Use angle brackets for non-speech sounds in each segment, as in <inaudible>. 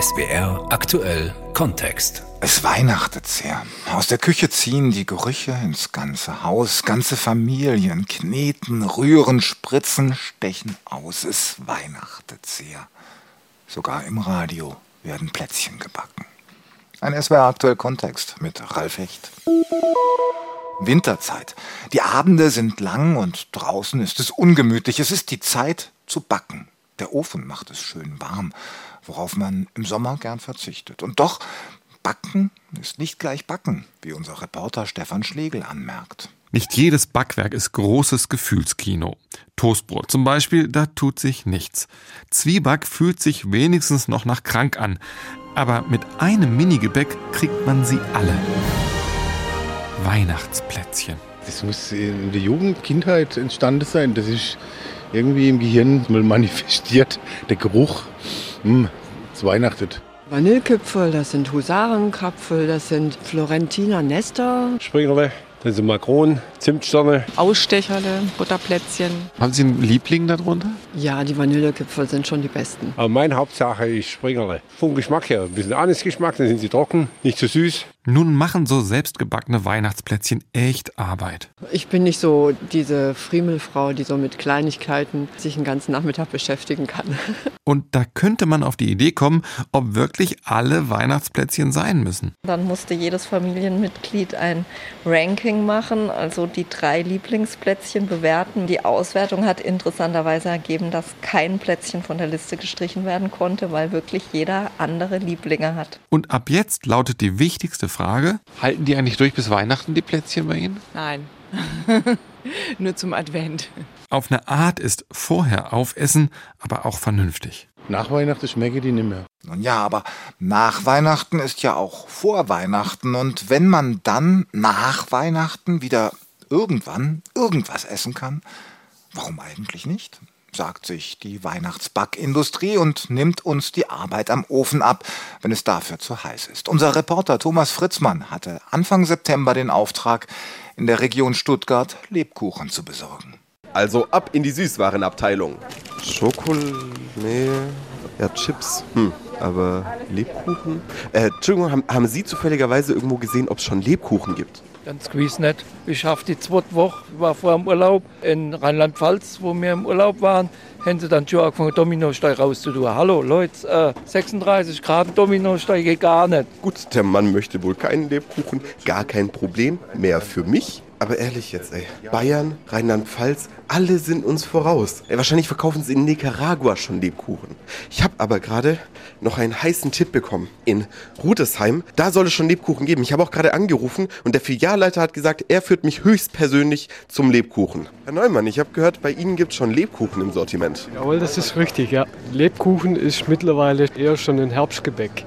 SBR aktuell Kontext. Es weihnachtet sehr. Aus der Küche ziehen die Gerüche ins ganze Haus. Ganze Familien kneten, rühren, spritzen, stechen aus. Es weihnachtet sehr. Sogar im Radio werden Plätzchen gebacken. Ein SWR aktuell Kontext mit Ralf Hecht. Winterzeit. Die Abende sind lang und draußen ist es ungemütlich. Es ist die Zeit zu backen. Der Ofen macht es schön warm, worauf man im Sommer gern verzichtet. Und doch, Backen ist nicht gleich Backen, wie unser Reporter Stefan Schlegel anmerkt. Nicht jedes Backwerk ist großes Gefühlskino. Toastbrot zum Beispiel, da tut sich nichts. Zwieback fühlt sich wenigstens noch nach krank an. Aber mit einem Mini-Gebäck kriegt man sie alle. Weihnachtsplätzchen. Das muss in der Jugend, Kindheit entstanden sein. Das ist irgendwie im Gehirn mal manifestiert. Der Geruch, mh, hm, es weihnachtet. Vanillekipferl, das sind Husarenkrapfel, das sind Florentiner Nester. Springerle, das sind Makronen, Zimtsterne. Ausstecherle, Butterplätzchen. Haben Sie einen Liebling darunter? Ja, die Vanillekipferl sind schon die besten. Aber meine Hauptsache ist Springerle. Vom Geschmack her, ein bisschen Anisgeschmack, dann sind sie trocken, nicht zu süß. Nun machen so selbstgebackene Weihnachtsplätzchen echt Arbeit. Ich bin nicht so diese Friemelfrau, die so mit Kleinigkeiten sich den ganzen Nachmittag beschäftigen kann. <laughs> Und da könnte man auf die Idee kommen, ob wirklich alle Weihnachtsplätzchen sein müssen. Dann musste jedes Familienmitglied ein Ranking machen, also die drei Lieblingsplätzchen bewerten. Die Auswertung hat interessanterweise ergeben, dass kein Plätzchen von der Liste gestrichen werden konnte, weil wirklich jeder andere Lieblinge hat. Und ab jetzt lautet die wichtigste Frage: Halten die eigentlich durch bis Weihnachten, die Plätzchen bei Ihnen? Nein. <laughs> Nur zum Advent. Auf eine Art ist vorher aufessen, aber auch vernünftig. Nach Weihnachten schmecke die nicht mehr. Nun ja, aber nach Weihnachten ist ja auch vor Weihnachten. Und wenn man dann nach Weihnachten wieder irgendwann irgendwas essen kann, warum eigentlich nicht? Sagt sich die Weihnachtsbackindustrie und nimmt uns die Arbeit am Ofen ab, wenn es dafür zu heiß ist. Unser Reporter Thomas Fritzmann hatte Anfang September den Auftrag, in der Region Stuttgart Lebkuchen zu besorgen. Also ab in die Süßwarenabteilung. Schokolade, nee, ja Chips, hm, aber Lebkuchen? Äh, Entschuldigung, haben, haben Sie zufälligerweise irgendwo gesehen, ob es schon Lebkuchen gibt? Ganz gewiss nicht. Ich habe die zweite Woche, war vor dem Urlaub in Rheinland-Pfalz, wo wir im Urlaub waren, haben sie dann schon angefangen, Dominosteig rauszutun. Hallo Leute, äh, 36 Grad Dominosteig geht gar nicht. Gut, der Mann möchte wohl keinen Lebkuchen, gar kein Problem. Mehr für mich. Aber ehrlich jetzt, ey. Bayern, Rheinland-Pfalz, alle sind uns voraus. Ey, wahrscheinlich verkaufen sie in Nicaragua schon Lebkuchen. Ich habe aber gerade noch einen heißen Tipp bekommen. In Rudesheim, da soll es schon Lebkuchen geben. Ich habe auch gerade angerufen und der Filialleiter hat gesagt, er führt mich höchstpersönlich zum Lebkuchen. Herr Neumann, ich habe gehört, bei Ihnen gibt es schon Lebkuchen im Sortiment. Jawohl, das ist richtig, ja. Lebkuchen ist mittlerweile eher schon ein Herbstgebäck.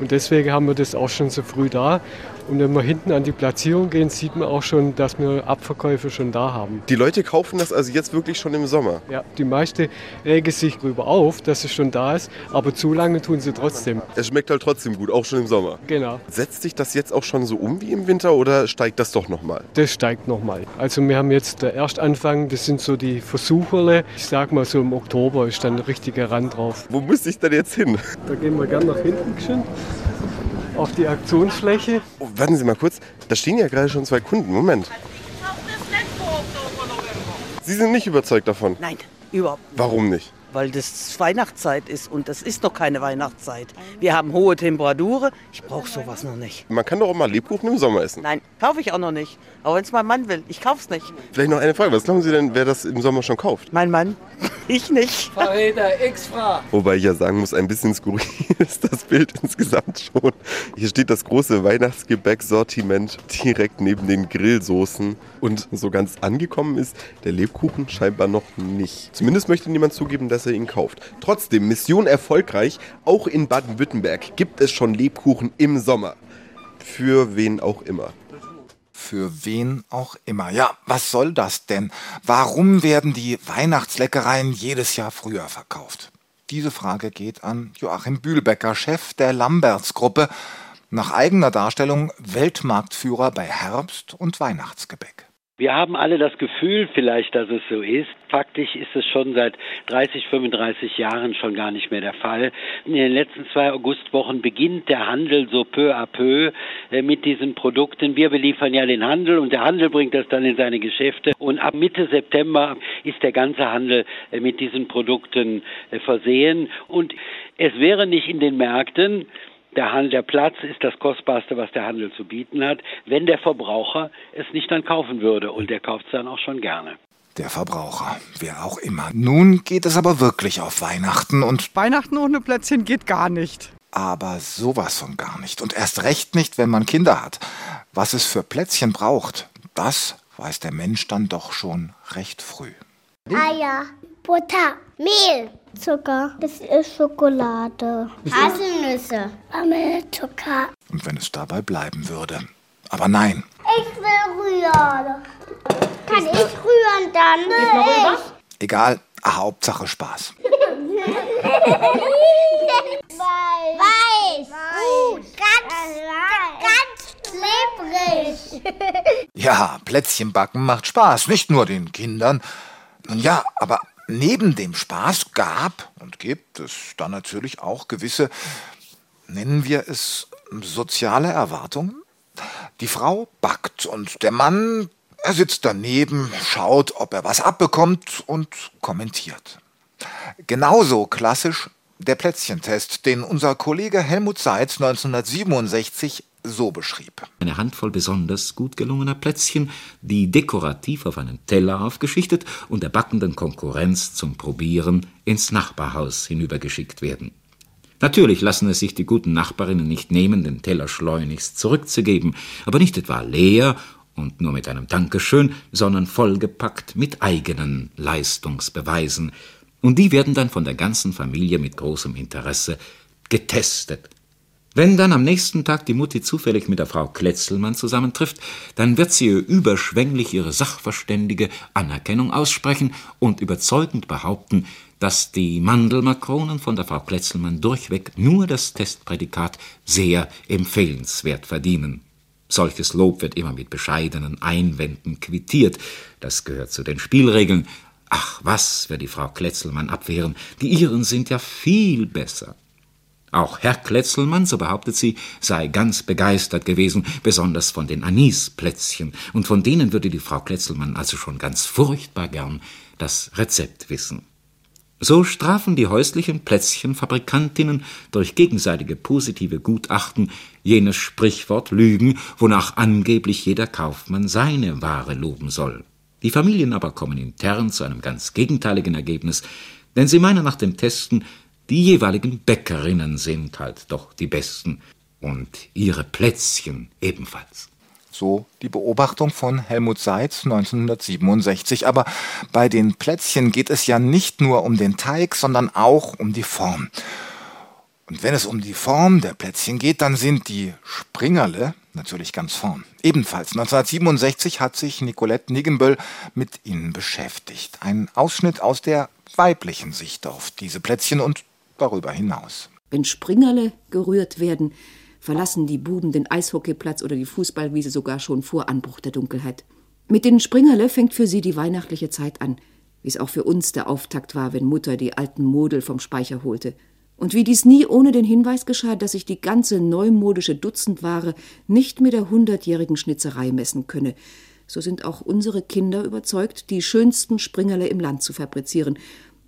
Und deswegen haben wir das auch schon so früh da. Und wenn wir hinten an die Platzierung gehen, sieht man auch schon, dass wir Abverkäufe schon da haben. Die Leute kaufen das also jetzt wirklich schon im Sommer? Ja, die meisten regen sich darüber auf, dass es schon da ist, aber zu lange tun sie trotzdem. Es schmeckt halt trotzdem gut, auch schon im Sommer? Genau. Setzt sich das jetzt auch schon so um wie im Winter oder steigt das doch nochmal? Das steigt nochmal. Also wir haben jetzt der Erstanfang, das sind so die Versucherle. Ich sag mal so im Oktober ist dann ein richtiger Rand drauf. Wo muss ich denn jetzt hin? Da gehen wir gern nach hinten schon auf die Aktionsfläche. Oh, warten Sie mal kurz, da stehen ja gerade schon zwei Kunden. Moment. Sie sind nicht überzeugt davon? Nein, überhaupt nicht. Warum nicht? Weil das Weihnachtszeit ist und das ist doch keine Weihnachtszeit. Wir haben hohe Temperaturen, ich brauche sowas noch nicht. Man kann doch auch mal Lebkuchen im Sommer essen. Nein, kaufe ich auch noch nicht. Aber wenn es mein Mann will, ich kaufe es nicht. Vielleicht noch eine Frage, was glauben Sie denn, wer das im Sommer schon kauft? Mein Mann. <laughs> Ich nicht. Verräter, X-Fra. Wobei ich ja sagen muss, ein bisschen skurril <laughs> ist das Bild insgesamt schon. Hier steht das große Weihnachtsgebäck-Sortiment direkt neben den Grillsoßen. Und so ganz angekommen ist der Lebkuchen scheinbar noch nicht. Zumindest möchte niemand zugeben, dass er ihn kauft. Trotzdem, Mission erfolgreich. Auch in Baden-Württemberg gibt es schon Lebkuchen im Sommer. Für wen auch immer für wen auch immer. Ja, was soll das denn? Warum werden die Weihnachtsleckereien jedes Jahr früher verkauft? Diese Frage geht an Joachim Bühlbecker, Chef der Lamberts-Gruppe, nach eigener Darstellung Weltmarktführer bei Herbst- und Weihnachtsgebäck. Wir haben alle das Gefühl vielleicht, dass es so ist. Faktisch ist es schon seit 30, 35 Jahren schon gar nicht mehr der Fall. In den letzten zwei Augustwochen beginnt der Handel so peu à peu äh, mit diesen Produkten. Wir beliefern ja den Handel und der Handel bringt das dann in seine Geschäfte. Und ab Mitte September ist der ganze Handel äh, mit diesen Produkten äh, versehen. Und es wäre nicht in den Märkten der, Handel, der Platz ist das Kostbarste, was der Handel zu bieten hat, wenn der Verbraucher es nicht dann kaufen würde. Und der kauft es dann auch schon gerne. Der Verbraucher, wer auch immer. Nun geht es aber wirklich auf Weihnachten und. Weihnachten ohne Plätzchen geht gar nicht. Aber sowas von gar nicht. Und erst recht nicht, wenn man Kinder hat. Was es für Plätzchen braucht, das weiß der Mensch dann doch schon recht früh. Eier, Butter, Mehl, Zucker, das ist Schokolade, Haselnüsse, Vanillezucker. Und wenn es dabei bleiben würde. Aber nein, Ich will rühren. Kann ich rühren dann? Jetzt mal rüber. egal, Hauptsache Spaß. <laughs> Weiß. Weiß. Gut. Ganz, ganz klebrig. Ja, Plätzchen backen macht Spaß, nicht nur den Kindern. Nun ja, aber neben dem Spaß gab und gibt es dann natürlich auch gewisse, nennen wir es, soziale Erwartungen. Die Frau backt und der Mann, er sitzt daneben, schaut, ob er was abbekommt und kommentiert. Genauso klassisch der Plätzchentest, den unser Kollege Helmut Seitz 1967 so beschrieb. Eine Handvoll besonders gut gelungener Plätzchen, die dekorativ auf einen Teller aufgeschichtet und der backenden Konkurrenz zum Probieren ins Nachbarhaus hinübergeschickt werden. Natürlich lassen es sich die guten Nachbarinnen nicht nehmen, den Teller schleunigst zurückzugeben, aber nicht etwa leer und nur mit einem Dankeschön, sondern vollgepackt mit eigenen Leistungsbeweisen. Und die werden dann von der ganzen Familie mit großem Interesse getestet. Wenn dann am nächsten Tag die Mutti zufällig mit der Frau Kletzelmann zusammentrifft, dann wird sie ihr überschwänglich ihre sachverständige Anerkennung aussprechen und überzeugend behaupten, dass die Mandelmakronen von der Frau Kletzelmann durchweg nur das Testprädikat sehr empfehlenswert verdienen. Solches Lob wird immer mit bescheidenen Einwänden quittiert. Das gehört zu den Spielregeln. Ach, was wird die Frau Kletzelmann abwehren? Die ihren sind ja viel besser. Auch Herr Kletzelmann, so behauptet sie, sei ganz begeistert gewesen, besonders von den Anisplätzchen, und von denen würde die Frau Kletzelmann also schon ganz furchtbar gern das Rezept wissen. So strafen die häuslichen Plätzchenfabrikantinnen durch gegenseitige positive Gutachten jenes Sprichwort Lügen, wonach angeblich jeder Kaufmann seine Ware loben soll. Die Familien aber kommen intern zu einem ganz gegenteiligen Ergebnis, denn sie meinen nach dem Testen, die jeweiligen Bäckerinnen sind halt doch die besten und ihre Plätzchen ebenfalls. So die Beobachtung von Helmut Seitz 1967. Aber bei den Plätzchen geht es ja nicht nur um den Teig, sondern auch um die Form. Und wenn es um die Form der Plätzchen geht, dann sind die Springerle natürlich ganz vorn. Ebenfalls 1967 hat sich Nicolette Niggenböll mit ihnen beschäftigt. Ein Ausschnitt aus der weiblichen Sicht auf diese Plätzchen und darüber hinaus. Wenn Springerle gerührt werden, verlassen die Buben den Eishockeyplatz oder die Fußballwiese sogar schon vor Anbruch der Dunkelheit. Mit den Springerle fängt für sie die weihnachtliche Zeit an, wie es auch für uns der Auftakt war, wenn Mutter die alten Model vom Speicher holte. Und wie dies nie ohne den Hinweis geschah, dass sich die ganze neumodische Dutzendware nicht mit der hundertjährigen Schnitzerei messen könne, so sind auch unsere Kinder überzeugt, die schönsten Springerle im Land zu fabrizieren,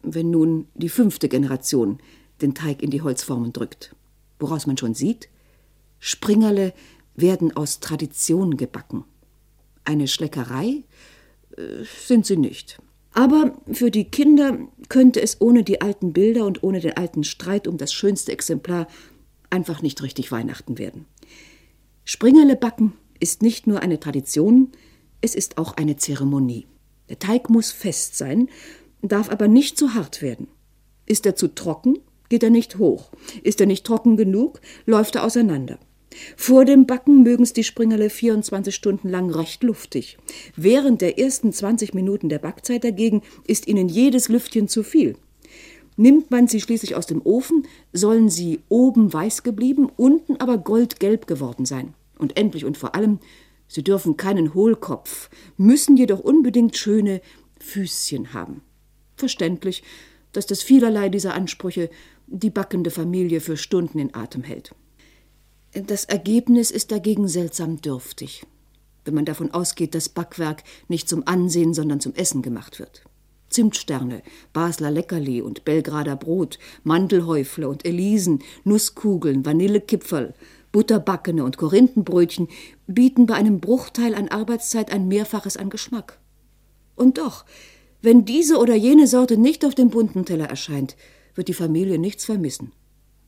wenn nun die fünfte Generation den Teig in die Holzformen drückt. Woraus man schon sieht, Springerle werden aus Tradition gebacken. Eine Schleckerei äh, sind sie nicht. Aber für die Kinder könnte es ohne die alten Bilder und ohne den alten Streit um das schönste Exemplar einfach nicht richtig Weihnachten werden. Springerle backen ist nicht nur eine Tradition, es ist auch eine Zeremonie. Der Teig muss fest sein, darf aber nicht zu hart werden. Ist er zu trocken, geht er nicht hoch. Ist er nicht trocken genug, läuft er auseinander. Vor dem Backen mögen's die Springerle 24 Stunden lang recht luftig. Während der ersten 20 Minuten der Backzeit dagegen ist ihnen jedes Lüftchen zu viel. Nimmt man sie schließlich aus dem Ofen, sollen sie oben weiß geblieben, unten aber goldgelb geworden sein. Und endlich und vor allem Sie dürfen keinen Hohlkopf, müssen jedoch unbedingt schöne Füßchen haben. Verständlich, dass das vielerlei dieser Ansprüche die backende Familie für Stunden in Atem hält. Das Ergebnis ist dagegen seltsam dürftig, wenn man davon ausgeht, dass Backwerk nicht zum Ansehen, sondern zum Essen gemacht wird. Zimtsterne, Basler Leckerli und Belgrader Brot, Mandelhäufle und Elisen, Nusskugeln, Vanillekipferl, Butterbackene und Korinthenbrötchen bieten bei einem Bruchteil an Arbeitszeit ein Mehrfaches an Geschmack. Und doch, wenn diese oder jene Sorte nicht auf dem bunten Teller erscheint, wird die Familie nichts vermissen.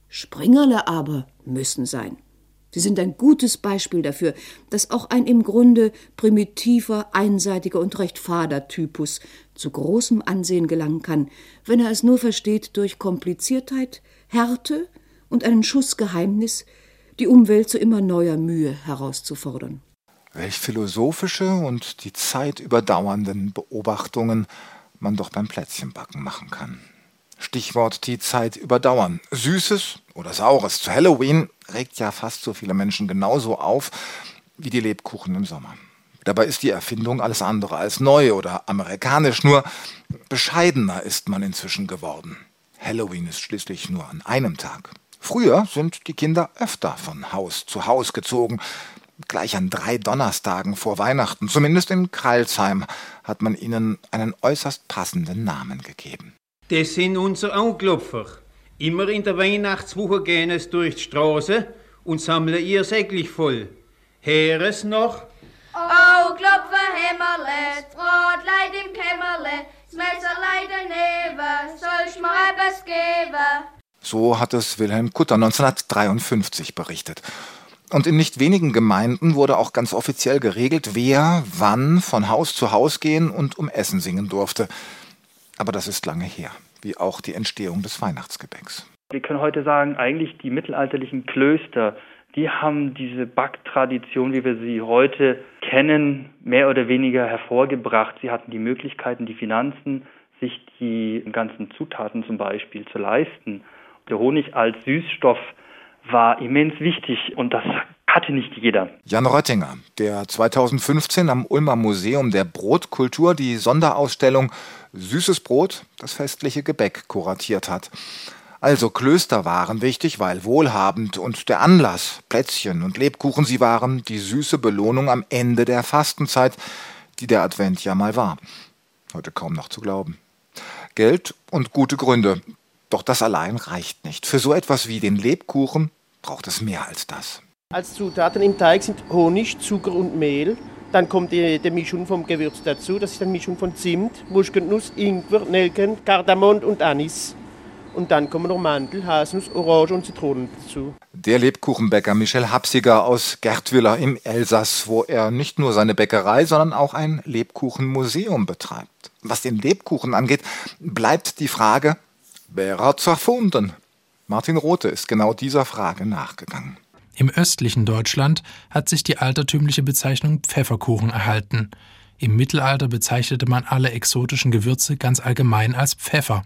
Springerle aber müssen sein. Sie sind ein gutes Beispiel dafür, dass auch ein im Grunde primitiver, einseitiger und recht fader Typus zu großem Ansehen gelangen kann, wenn er es nur versteht, durch Kompliziertheit, Härte und einen Schuss Geheimnis die Umwelt zu immer neuer Mühe herauszufordern. Welch philosophische und die Zeit überdauernden Beobachtungen man doch beim Plätzchenbacken machen kann. Stichwort die Zeit überdauern. Süßes oder Saures zu Halloween regt ja fast so viele Menschen genauso auf wie die Lebkuchen im Sommer. Dabei ist die Erfindung alles andere als neu oder amerikanisch, nur bescheidener ist man inzwischen geworden. Halloween ist schließlich nur an einem Tag. Früher sind die Kinder öfter von Haus zu Haus gezogen, gleich an drei Donnerstagen vor Weihnachten. Zumindest in Kralsheim hat man ihnen einen äußerst passenden Namen gegeben. Das sind unsere Anklopfer. Immer in der Weihnachtswoche gehen es durch die Straße und sammeln ihr Säcklich voll. Heeres noch? Oh, Klopfer, Hämmerle, Brotleid im Kämmerle, das Messerleid daneben, soll's mir etwas geben? So hat es Wilhelm Kutter 1953 berichtet. Und in nicht wenigen Gemeinden wurde auch ganz offiziell geregelt, wer wann von Haus zu Haus gehen und um Essen singen durfte. Aber das ist lange her, wie auch die Entstehung des Weihnachtsgebäcks. Wir können heute sagen, eigentlich die mittelalterlichen Klöster, die haben diese Backtradition, wie wir sie heute kennen, mehr oder weniger hervorgebracht. Sie hatten die Möglichkeiten, die Finanzen, sich die ganzen Zutaten zum Beispiel zu leisten. Der Honig als Süßstoff war immens wichtig und das hatte nicht jeder. Jan Röttinger, der 2015 am Ulmer Museum der Brotkultur die Sonderausstellung Süßes Brot, das festliche Gebäck kuratiert hat. Also Klöster waren wichtig, weil wohlhabend und der Anlass, Plätzchen und Lebkuchen, sie waren die süße Belohnung am Ende der Fastenzeit, die der Advent ja mal war. Heute kaum noch zu glauben. Geld und gute Gründe, doch das allein reicht nicht. Für so etwas wie den Lebkuchen braucht es mehr als das. Als Zutaten im Teig sind Honig, Zucker und Mehl. Dann kommt die, die Mischung vom Gewürz dazu. Das ist eine Mischung von Zimt, Muskatnuss, Ingwer, Nelken, Kardamom und Anis. Und dann kommen noch Mandel, Haselnuss, Orange und Zitronen dazu. Der Lebkuchenbäcker Michel Hapsiger aus Gertwiller im Elsass, wo er nicht nur seine Bäckerei, sondern auch ein Lebkuchenmuseum betreibt. Was den Lebkuchen angeht, bleibt die Frage, Wer hat's erfunden? Martin Rothe ist genau dieser Frage nachgegangen. Im östlichen Deutschland hat sich die altertümliche Bezeichnung Pfefferkuchen erhalten. Im Mittelalter bezeichnete man alle exotischen Gewürze ganz allgemein als Pfeffer.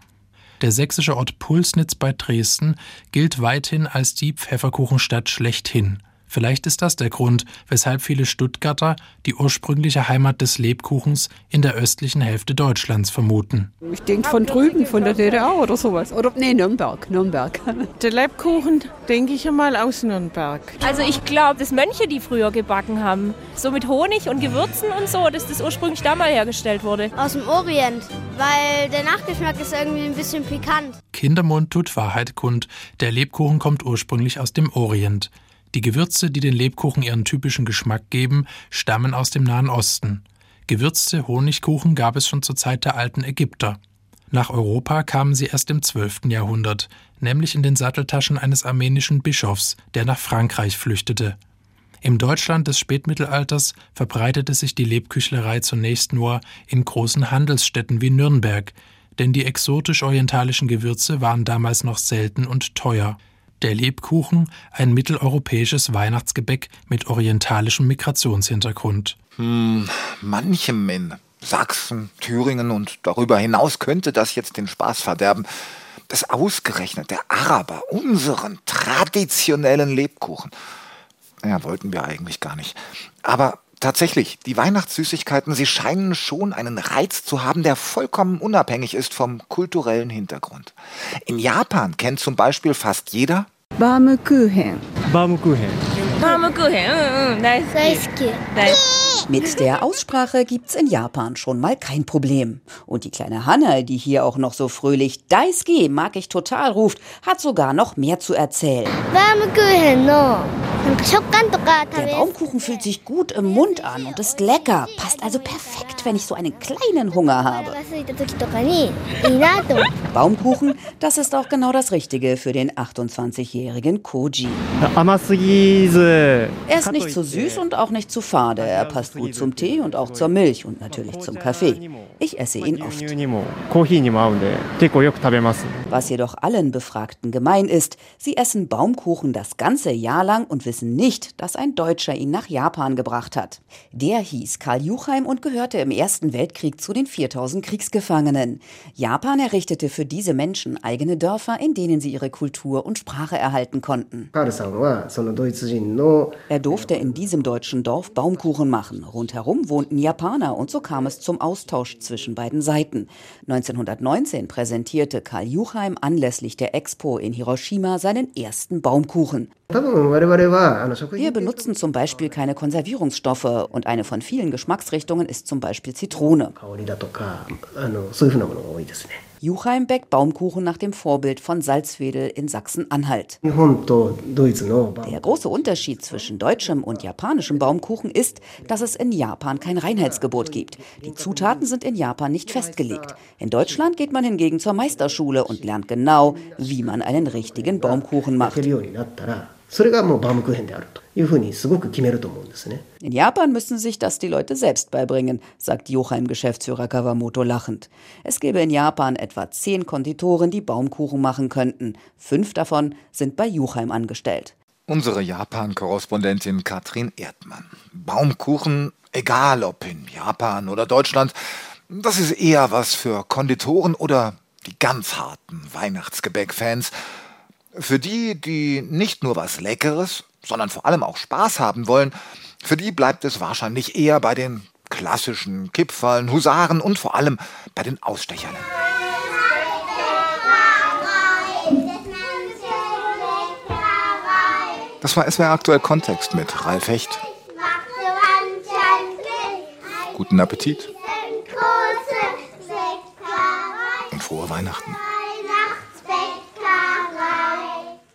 Der sächsische Ort Pulsnitz bei Dresden gilt weithin als die Pfefferkuchenstadt schlechthin. Vielleicht ist das der Grund, weshalb viele Stuttgarter die ursprüngliche Heimat des Lebkuchens in der östlichen Hälfte Deutschlands vermuten. Ich denke von drüben, von der DDR oder sowas. Oder nee, Nürnberg, Nürnberg. <laughs> Der Lebkuchen denke ich einmal aus Nürnberg. Also ich glaube, dass Mönche die früher gebacken haben. So mit Honig und Gewürzen und so, dass das ursprünglich da mal hergestellt wurde. Aus dem Orient, weil der Nachgeschmack ist irgendwie ein bisschen pikant. Kindermund tut Wahrheit kund. Der Lebkuchen kommt ursprünglich aus dem Orient. Die Gewürze, die den Lebkuchen ihren typischen Geschmack geben, stammen aus dem Nahen Osten. Gewürzte Honigkuchen gab es schon zur Zeit der alten Ägypter. Nach Europa kamen sie erst im 12. Jahrhundert, nämlich in den Satteltaschen eines armenischen Bischofs, der nach Frankreich flüchtete. Im Deutschland des Spätmittelalters verbreitete sich die Lebküchlerei zunächst nur in großen Handelsstädten wie Nürnberg, denn die exotisch-orientalischen Gewürze waren damals noch selten und teuer. Der Lebkuchen, ein mitteleuropäisches Weihnachtsgebäck mit orientalischem Migrationshintergrund. Hm, manchem in Sachsen, Thüringen und darüber hinaus könnte das jetzt den Spaß verderben, dass ausgerechnet der Araber unseren traditionellen Lebkuchen, naja, wollten wir eigentlich gar nicht. Aber Tatsächlich, die Weihnachtssüßigkeiten, sie scheinen schon einen Reiz zu haben, der vollkommen unabhängig ist vom kulturellen Hintergrund. In Japan kennt zum Beispiel fast jeder Warme Kuchen. Warme Kuchen. Warme Kuchen. Mit der Aussprache gibt's in Japan schon mal kein Problem. Und die kleine Hanna, die hier auch noch so fröhlich Daisuke mag ich total ruft, hat sogar noch mehr zu erzählen. Der Baumkuchen fühlt sich gut im Mund an und ist lecker. Passt also perfekt, wenn ich so einen kleinen Hunger habe. Baumkuchen, das ist auch genau das Richtige für den 28-jährigen Koji. Er ist nicht zu süß und auch nicht zu fade. Er passt ist gut zum Tee und auch zur Milch und natürlich zum Kaffee. Ich esse ihn oft. Was jedoch allen Befragten gemein ist, sie essen Baumkuchen das ganze Jahr lang und wissen nicht, dass ein Deutscher ihn nach Japan gebracht hat. Der hieß Karl Juchheim und gehörte im Ersten Weltkrieg zu den 4000 Kriegsgefangenen. Japan errichtete für diese Menschen eigene Dörfer, in denen sie ihre Kultur und Sprache erhalten konnten. Er durfte in diesem deutschen Dorf Baumkuchen machen machen. Rundherum wohnten Japaner und so kam es zum Austausch zwischen beiden Seiten. 1919 präsentierte Karl Juchheim anlässlich der Expo in Hiroshima seinen ersten Baumkuchen. Wir benutzen zum Beispiel keine Konservierungsstoffe und eine von vielen Geschmacksrichtungen ist zum Beispiel Zitrone. Juchheimbeck Baumkuchen nach dem Vorbild von Salzwedel in Sachsen-Anhalt. Der große Unterschied zwischen deutschem und japanischem Baumkuchen ist, dass es in Japan kein Reinheitsgebot gibt. Die Zutaten sind in Japan nicht festgelegt. In Deutschland geht man hingegen zur Meisterschule und lernt genau, wie man einen richtigen Baumkuchen macht. けるようになったらそれがもうバームクーヘンであるというふうにすごく決めると思うんですね In Japan müssen sich das die Leute selbst beibringen, sagt Jochheim-Geschäftsführer Kawamoto lachend. Es gäbe in Japan etwa zehn Konditoren, die Baumkuchen machen könnten. Fünf davon sind bei Jochheim angestellt. Unsere Japan-Korrespondentin Katrin Erdmann. Baumkuchen, egal ob in Japan oder Deutschland, das ist eher was für Konditoren oder die ganz harten Weihnachtsgebäck-Fans. für die, die nicht nur was Leckeres, sondern vor allem auch Spaß haben wollen, für die bleibt es wahrscheinlich eher bei den klassischen Kipferln, Husaren und vor allem bei den Ausstechern. Das war SWR aktuell Kontext mit Ralf Hecht. Guten Appetit und frohe Weihnachten.